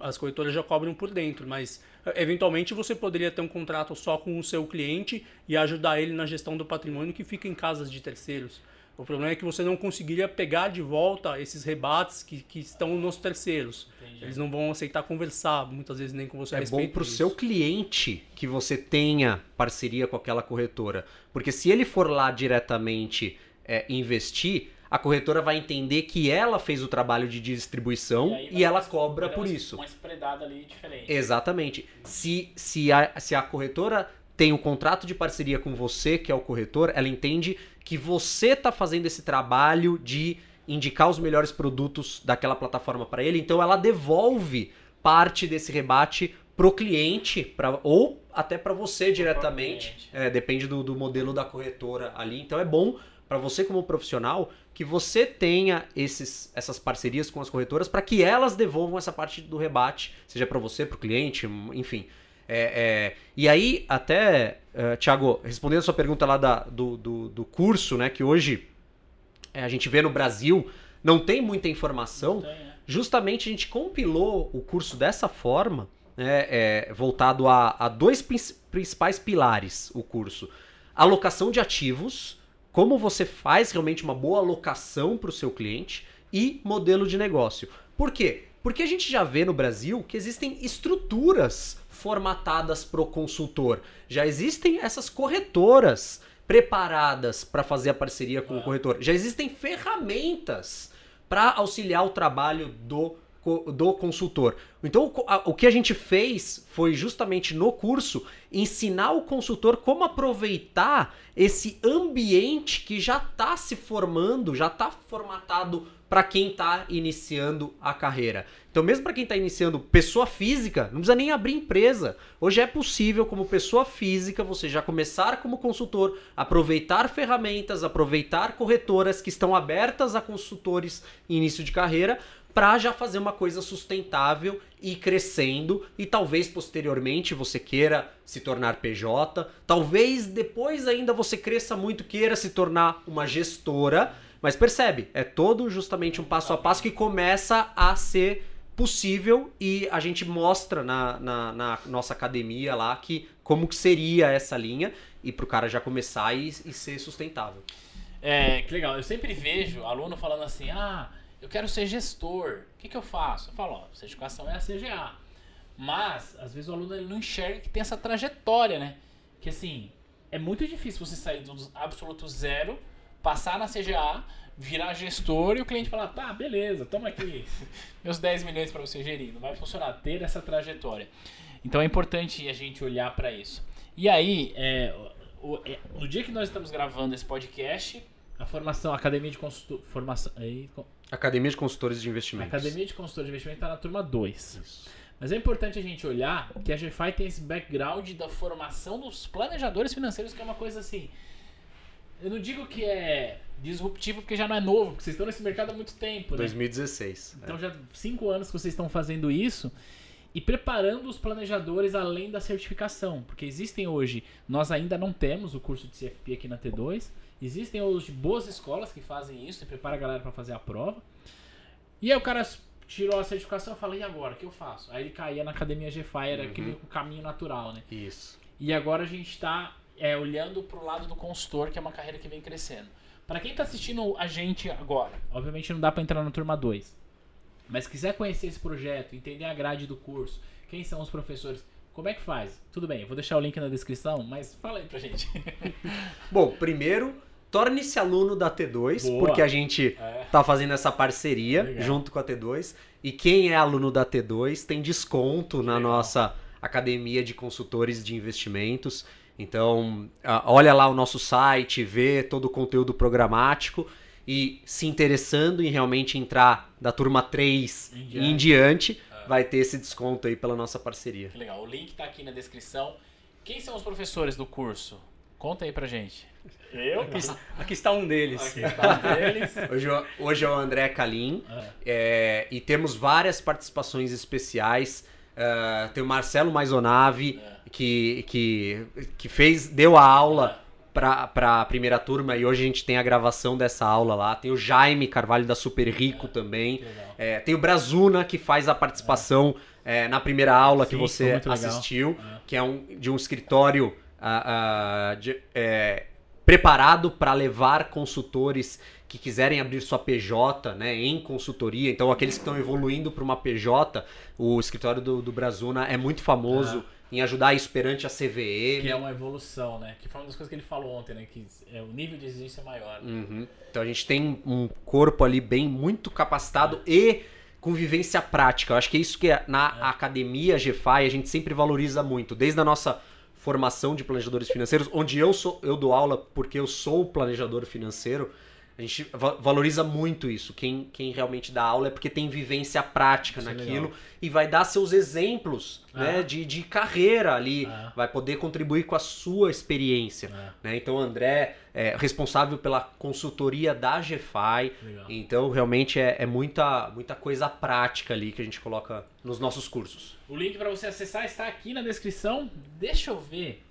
As corretoras já cobram por dentro, mas eventualmente você poderia ter um contrato só com o seu cliente e ajudar ele na gestão do patrimônio que fica em casas de terceiros. O problema é que você não conseguiria pegar de volta esses rebates que, que estão nos terceiros. Entendi. Eles não vão aceitar conversar, muitas vezes nem com você. É bom para o seu cliente que você tenha parceria com aquela corretora. Porque se ele for lá diretamente é, investir, a corretora vai entender que ela fez o trabalho de distribuição e, e ela cobra por isso. Uma spreadada ali diferente. Exatamente. Se, se, a, se a corretora tem um contrato de parceria com você, que é o corretor, ela entende que você está fazendo esse trabalho de indicar os melhores produtos daquela plataforma para ele, então ela devolve parte desse rebate pro cliente, pra, ou até para você diretamente, é, depende do, do modelo da corretora ali. Então é bom para você como profissional que você tenha esses, essas parcerias com as corretoras para que elas devolvam essa parte do rebate, seja para você, para o cliente, enfim. É, é, e aí, até, uh, Thiago, respondendo a sua pergunta lá da, do, do, do curso, né, que hoje é, a gente vê no Brasil, não tem muita informação, tem, é. justamente a gente compilou o curso dessa forma, né, é, voltado a, a dois principais pilares, o curso. Alocação de ativos, como você faz realmente uma boa alocação para o seu cliente e modelo de negócio. Por quê? Porque a gente já vê no Brasil que existem estruturas formatadas para o consultor. Já existem essas corretoras preparadas para fazer a parceria com o corretor. Já existem ferramentas para auxiliar o trabalho do do consultor. Então, o que a gente fez foi justamente no curso ensinar o consultor como aproveitar esse ambiente que já está se formando, já está formatado para quem está iniciando a carreira. Então, mesmo para quem está iniciando pessoa física, não precisa nem abrir empresa. Hoje é possível, como pessoa física, você já começar como consultor, aproveitar ferramentas, aproveitar corretoras que estão abertas a consultores em início de carreira, para já fazer uma coisa sustentável e crescendo e talvez posteriormente você queira se tornar PJ, talvez depois ainda você cresça muito queira se tornar uma gestora, mas percebe, é todo justamente um passo a passo que começa a ser possível e a gente mostra na, na, na nossa academia lá que como que seria essa linha e para o cara já começar e, e ser sustentável. É, que legal. Eu sempre vejo aluno falando assim, ah, eu quero ser gestor. O que, que eu faço? Eu falo, ó, certificação é a CGA. Mas, às vezes o aluno ele não enxerga que tem essa trajetória, né? Que assim, é muito difícil você sair do absoluto zero, passar na CGA, virar gestor e o cliente falar, tá, beleza, toma aqui meus 10 milhões para você gerir. Não vai funcionar, ter essa trajetória. Então é importante a gente olhar para isso. E aí, é, o, é, no dia que nós estamos gravando esse podcast, a formação, a Academia de Consultor, formação, aí, Academia de Consultores de Investimentos. A Academia de Consultores de Investimentos está na turma 2. Mas é importante a gente olhar que a GFI tem esse background da formação dos planejadores financeiros, que é uma coisa assim. Eu não digo que é disruptivo porque já não é novo, porque vocês estão nesse mercado há muito tempo, né? 2016. Então é. já cinco anos que vocês estão fazendo isso e preparando os planejadores além da certificação, porque existem hoje, nós ainda não temos o curso de CFP aqui na T2, Existem hoje boas escolas que fazem isso e preparam a galera para fazer a prova. E aí o cara tirou a certificação e falou, e agora? O que eu faço? Aí ele caía na academia GFI, era uhum. aquele caminho natural, né? Isso. E agora a gente está é, olhando para o lado do consultor, que é uma carreira que vem crescendo. Para quem está assistindo a gente agora, obviamente não dá para entrar na turma 2, mas quiser conhecer esse projeto, entender a grade do curso, quem são os professores, como é que faz? Tudo bem, eu vou deixar o link na descrição, mas fala aí pra gente. Bom, primeiro, torne-se aluno da T2, Boa. porque a gente é. tá fazendo essa parceria Legal. junto com a T2. E quem é aluno da T2 tem desconto na nossa academia de consultores de investimentos. Então, olha lá o nosso site, vê todo o conteúdo programático e se interessando em realmente entrar da turma 3 em diante, em diante é. vai ter esse desconto aí pela nossa parceria. Que legal. O link tá aqui na descrição. Quem são os professores do curso? Conta aí pra gente. Eu? Aqui, aqui está um deles. Aqui está um deles. hoje, hoje é o André Calim. É. É, e temos várias participações especiais. Uh, tem o Marcelo Maisonave, é. que, que, que fez, deu a aula é. para a primeira turma e hoje a gente tem a gravação dessa aula lá. Tem o Jaime Carvalho da Super Rico é. também. É, tem o Brazuna, que faz a participação é. na primeira aula Sim, que você assistiu, que é um, de um escritório. Uh, uh, de, preparado para levar consultores que quiserem abrir sua PJ né, em consultoria. Então, aqueles que estão evoluindo para uma PJ, o escritório do, do Brazuna é muito famoso. Ah. Em ajudar isso perante a CVE. Que é uma evolução, né? Que foi uma das coisas que ele falou ontem, né? Que é, o nível de exigência é maior. Né? Uhum. Então a gente tem um corpo ali bem muito capacitado é. e com vivência prática. Eu acho que é isso que é, na é. academia GFI a gente sempre valoriza muito. Desde a nossa formação de planejadores financeiros, onde eu sou eu dou aula porque eu sou planejador financeiro. A gente valoriza muito isso. Quem, quem realmente dá aula é porque tem vivência prática isso é naquilo é e vai dar seus exemplos ah. né, de, de carreira ali. Ah. Vai poder contribuir com a sua experiência. Ah. Né? Então, o André é responsável pela consultoria da GFI. Legal. Então, realmente é, é, muita, muita coisa prática ali que a gente coloca nos nossos cursos. O link para você acessar está aqui na descrição. Deixa eu ver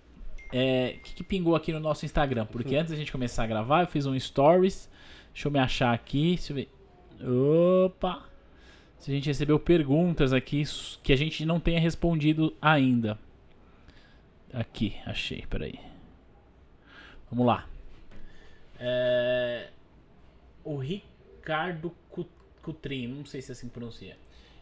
é, o que, que, pingou aqui no nosso Instagram. Porque antes da gente começar a gravar, eu fiz um stories Deixa eu me achar aqui. Deixa eu ver. Opa! Se a gente recebeu perguntas aqui que a gente não tenha respondido ainda. Aqui, achei, peraí. Vamos lá. É... O Ricardo Cutrim, não sei se é assim pronuncia.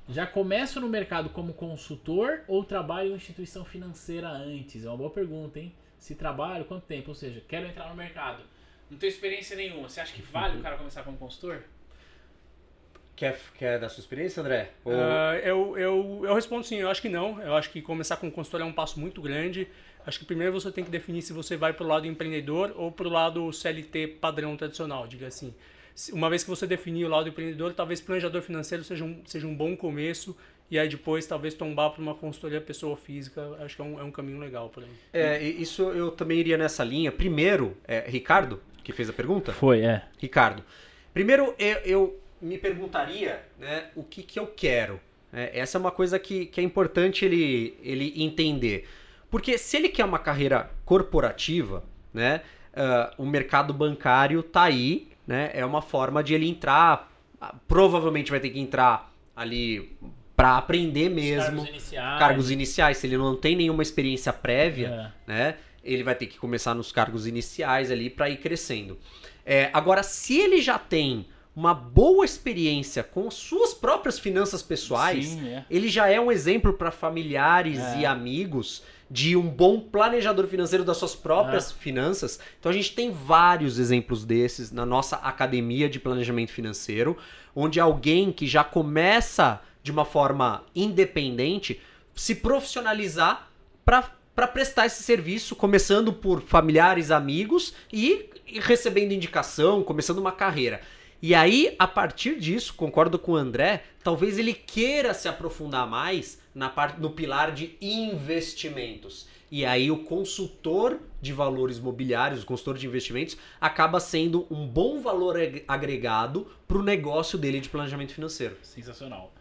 Já começo no mercado como consultor ou trabalho em instituição financeira antes? É uma boa pergunta, hein? Se trabalho, quanto tempo? Ou seja, quero entrar no mercado não tem experiência nenhuma. Você acha que vale o cara começar como consultor? Quer, quer dar sua experiência, André? Ou... Uh, eu, eu, eu respondo sim, eu acho que não. Eu acho que começar com consultoria é um passo muito grande. Acho que primeiro você tem que definir se você vai para o lado empreendedor ou para o lado CLT padrão tradicional, diga assim. Uma vez que você definir o lado empreendedor, talvez planejador financeiro seja um, seja um bom começo e aí depois talvez tombar para uma consultoria pessoa física. Acho que é um, é um caminho legal para aí. É, isso eu também iria nessa linha. Primeiro, é, Ricardo, que fez a pergunta? Foi, é. Ricardo. Primeiro, eu, eu me perguntaria né, o que, que eu quero. É, essa é uma coisa que, que é importante ele, ele entender. Porque se ele quer uma carreira corporativa, né, uh, o mercado bancário tá aí, né, é uma forma de ele entrar. Provavelmente vai ter que entrar ali para aprender mesmo. Cargos iniciais. Cargos iniciais. Se ele não tem nenhuma experiência prévia, é. né, ele vai ter que começar nos cargos iniciais ali para ir crescendo. É, agora, se ele já tem uma boa experiência com suas próprias finanças pessoais, Sim, é. ele já é um exemplo para familiares É. e amigos de um bom planejador financeiro das suas próprias É. finanças. Então a gente tem vários exemplos desses na nossa academia de planejamento financeiro, onde alguém que já começa de uma forma independente se profissionalizar para prestar esse serviço, começando por familiares, amigos e, e recebendo indicação, começando uma carreira. E aí, a partir disso, concordo com o André, talvez ele queira se aprofundar mais na parte no pilar de investimentos. E aí o consultor de valores mobiliários, o consultor de investimentos, acaba sendo um bom valor ag- agregado para o negócio dele de planejamento financeiro. Sensacional.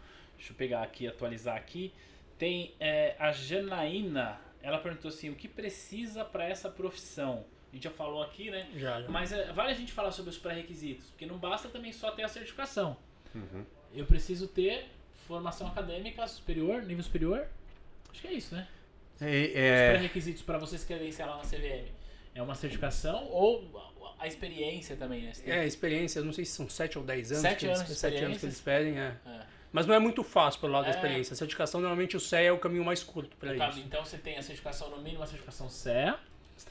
Deixa eu pegar aqui, atualizar aqui. Tem é, a Janaína, ela perguntou assim, o que precisa para essa profissão? A gente já falou aqui, né? Já, já. Mas é, vale a gente falar sobre os pré-requisitos, porque não basta também só ter a certificação. Uhum. Eu preciso ter formação acadêmica superior, nível superior. Acho que é isso, né? Os É, pré-requisitos para você se credenciar lá na CVM. É uma certificação ou a experiência também, né? Tem- É, experiência, eu não sei se são 7 ou 10 anos. Sete que eles, anos de sete anos que eles pedem, é. É. Mas não é muito fácil pelo lado É. da experiência. A certificação, normalmente o CEA é o caminho mais curto para isso. Então você tem a certificação no mínimo, a certificação CEA.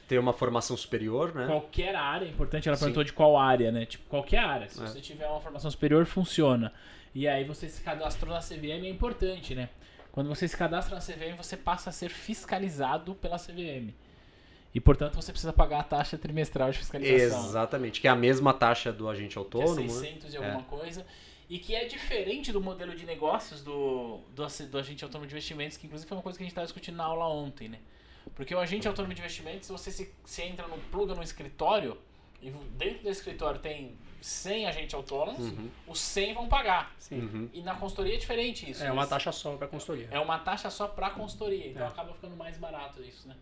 ter uma formação superior, né? Qualquer área, é importante, ela Sim. perguntou de qual área, né? Tipo, qualquer área. Se É. você tiver uma formação superior, funciona. E aí você se cadastrou na CVM, é importante, né? Quando você se cadastra na CVM, você passa a ser fiscalizado pela CVM. E, portanto, você precisa pagar a taxa trimestral de fiscalização. Exatamente, que é a mesma taxa do agente Que é autônomo. né? 600 e alguma coisa. E que é diferente do modelo de negócios do, do, do agente autônomo de investimentos, que inclusive foi uma coisa que a gente estava discutindo na aula ontem, né? Porque o agente autônomo de investimentos, você se, se entra no pluga no escritório, e dentro do escritório tem 100 agentes autônomos, Uhum. os 100 vão pagar. Sim. Uhum. E na consultoria é diferente isso. É uma taxa só para consultoria. é uma taxa só para consultoria, então É. acaba ficando mais barato isso, né?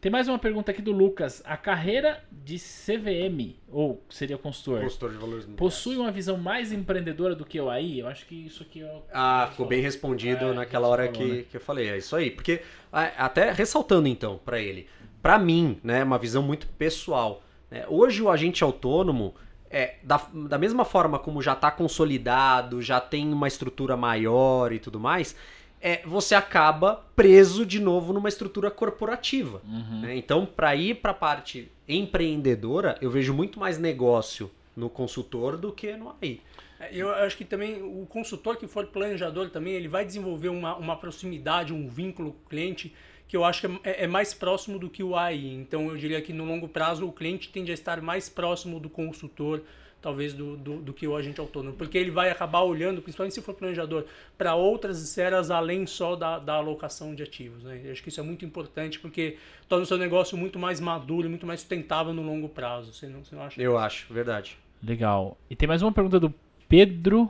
Tem mais uma pergunta aqui do Lucas. A carreira de CVM, ou seria consultor, Consultor de valores possui uma visão mais empreendedora do que eu aí? Eu acho que isso aqui é o... Ah, ficou bem respondido É, naquela hora falou, que, né? que eu falei. É isso aí. Porque, até ressaltando então para ele, para mim, né, uma visão muito pessoal. né, hoje o agente autônomo, é, da, da mesma forma como já está consolidado, já tem uma estrutura maior e tudo mais, é, você acaba preso de novo numa estrutura corporativa. Uhum. né? Então, para ir para a parte empreendedora, eu vejo muito mais negócio no consultor do que no AI. É, Eu acho que também o consultor que for planejador também, ele vai desenvolver uma, uma proximidade, um vínculo com o cliente que eu acho que é, é mais próximo do que o AI. Então eu diria que no longo prazo o cliente tende a estar mais próximo do consultor, talvez do, do, do que o agente autônomo, porque ele vai acabar olhando, principalmente se for planejador, para outras esferas além só da, da alocação de ativos. Né? Eu acho que isso é muito importante porque torna o seu negócio muito mais maduro, muito mais sustentável no longo prazo. Você não, você não acha? Eu acho, verdade. Legal. E tem mais uma pergunta do Pedro.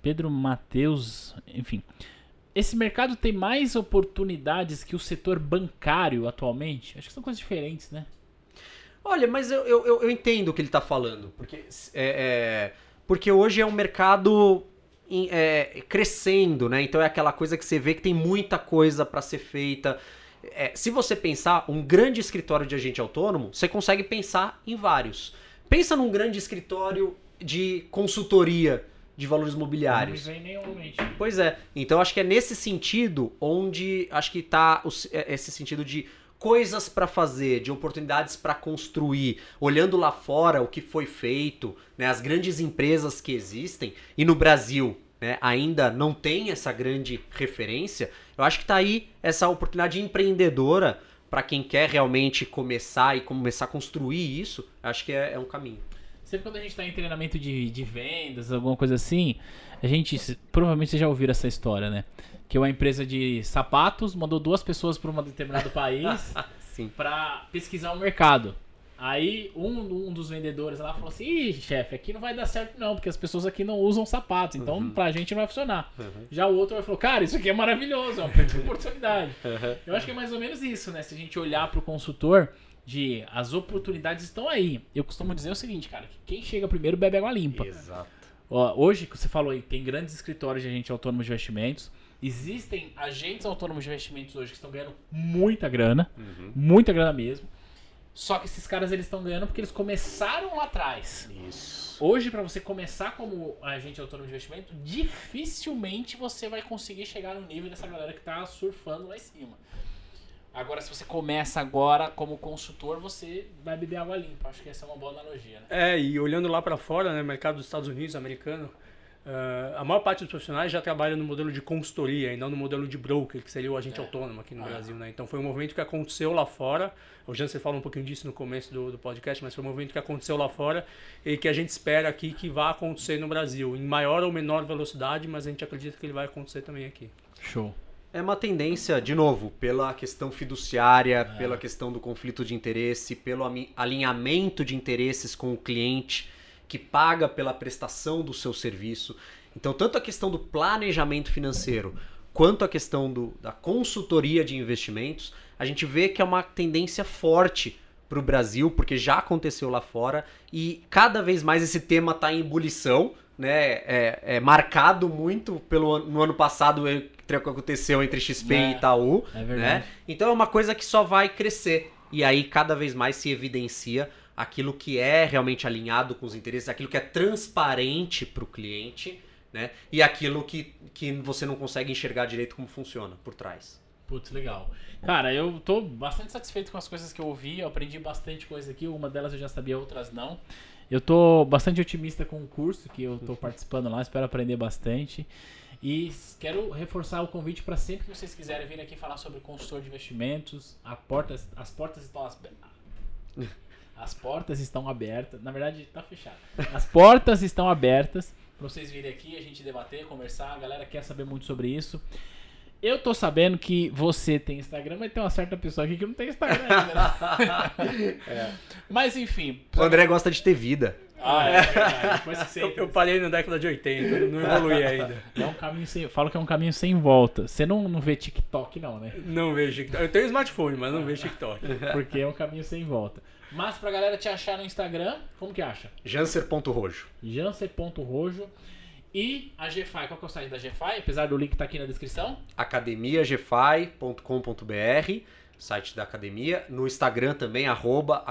Pedro Matheus. Enfim. Esse mercado tem mais oportunidades que o setor bancário atualmente? Acho que são coisas diferentes, né? Olha, mas eu, eu, eu- entendo o que ele está falando. Porque, é, é, porque hoje é um mercado em- é, crescendo, né? Então é aquela coisa que você vê que tem muita coisa para ser feita. É, se você pensar, um grande escritório de agente autônomo, você consegue pensar em vários. Pensa num grande escritório de consultoria de valores mobiliários. Não me vem nenhuma mente. Pois é. Então acho que é nesse sentido onde acho que tá o- é- esse sentido de coisas para fazer, de oportunidades para construir, olhando lá fora o que foi feito, né, as grandes empresas que existem, e no Brasil né, ainda não tem essa grande referência, eu acho que está aí essa oportunidade empreendedora para quem quer realmente começar e começar a construir isso, acho que é, é um caminho. Sempre quando a gente está em treinamento de, de vendas, alguma coisa assim, a gente. Provavelmente já ouviram essa história, né? Que uma empresa de sapatos mandou duas pessoas para um determinado país para pesquisar o mercado. Aí um, um dos vendedores lá falou assim: Ih, chefe, aqui não vai dar certo não, porque as pessoas aqui não usam sapatos, então uhum. pra gente não vai funcionar. Uhum. Já o outro falou: Cara, isso aqui é maravilhoso, é uma oportunidade. Uhum. Eu acho que é mais ou menos isso, né? Se a gente olhar pro consultor, de as oportunidades estão aí. Eu costumo dizer o seguinte, cara, que quem chega primeiro bebe água limpa. Exato. Ó, hoje, que você falou aí, tem grandes escritórios de agente autônomo de investimentos. Existem agentes autônomos de investimentos hoje que estão ganhando muita grana, uhum. muita grana mesmo. Só que esses caras eles estão ganhando porque eles começaram lá atrás. Isso. Hoje, para você começar como agente autônomo de investimento, dificilmente você vai conseguir chegar no nível dessa galera que tá surfando lá em cima. Agora, se você começa agora como consultor, você vai beber água limpa. Acho que essa é uma boa analogia. Né? É, e olhando lá para fora, né, mercado dos Estados Unidos, americano, uh, a maior parte dos profissionais já trabalha no modelo de consultoria e não no modelo de broker, que seria o agente é. autônomo aqui no ah. Brasil. Né? Então foi um movimento que aconteceu lá fora. O Jansen fala um pouquinho disso no começo do, do podcast, mas foi um movimento que aconteceu lá fora e que a gente espera aqui que vá acontecer no Brasil, em maior ou menor velocidade, mas a gente acredita que ele vai acontecer também aqui. Show é uma tendência, de novo, pela questão fiduciária, é. pela questão do conflito de interesse, pelo alinhamento de interesses com o cliente que paga pela prestação do seu serviço. Então, tanto a questão do planejamento financeiro quanto a questão do, da consultoria de investimentos, a gente vê que é uma tendência forte para o Brasil, porque já aconteceu lá fora e cada vez mais esse tema está em ebulição. Né, é, é, marcado muito pelo no ano passado que aconteceu entre XP é, e Itaú. É né? Então é uma coisa que só vai crescer. E aí cada vez mais se evidencia aquilo que é realmente alinhado com os interesses, aquilo que é transparente para o cliente, né? E aquilo que, que você não consegue enxergar direito como funciona por trás. Putz, legal. Cara, eu tô bastante satisfeito com as coisas que eu ouvi, eu aprendi bastante coisa aqui, uma delas eu já sabia, outras não. Eu tô bastante otimista com o curso que eu tô participando lá, espero aprender bastante. E quero reforçar o convite para sempre que vocês quiserem vir aqui falar sobre consultor de investimentos. A porta, as portas estão as, as portas estão abertas. Na verdade, está fechada. As portas estão abertas para vocês virem aqui, a gente debater, conversar. A galera quer saber muito sobre isso. Eu tô sabendo que você tem Instagram, mas tem uma certa pessoa aqui que não tem Instagram ainda. Né? é. Mas enfim. O André gosta de ter vida. Ah, é, é eu, eu, parei na década de 80, não evolui ainda. É um caminho sem. Falo que é um caminho sem volta. Você não, não vê TikTok, não, né? Não vejo TikTok. Eu tenho smartphone, mas não vejo TikTok. Porque é um caminho sem volta. Mas pra galera te achar no Instagram, como que acha? Janser.rojo. Janser.rojo. E a GFI, qual que é o site da GFI? Apesar do link estar tá aqui na descrição. academiagfi.com.br, site da academia. No Instagram também, arroba.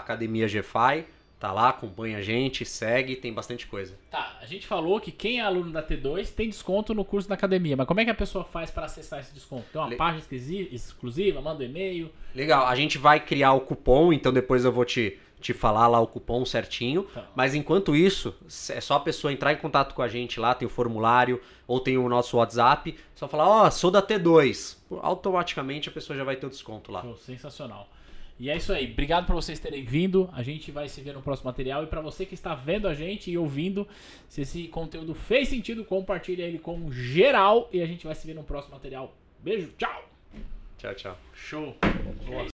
Tá lá, acompanha a gente, segue, tem bastante coisa. Tá, a gente falou que quem é aluno da T2 tem desconto no curso da academia, mas como é que a pessoa faz para acessar esse desconto? Tem uma Le... página exclusiva, manda um e-mail? Legal, a gente vai criar o cupom, então depois eu vou te, te falar lá o cupom certinho. Tá. Mas enquanto isso, é só a pessoa entrar em contato com a gente lá, tem o formulário ou tem o nosso WhatsApp, só falar, ó, oh, sou da T2. Automaticamente a pessoa já vai ter o desconto lá. sensacional. E é isso aí. Obrigado por vocês terem vindo. A gente vai se ver no próximo material. E para você que está vendo a gente e ouvindo, se esse conteúdo fez sentido, compartilhe ele com geral. E a gente vai se ver no próximo material. Beijo, tchau. Tchau, tchau. Show. Boa.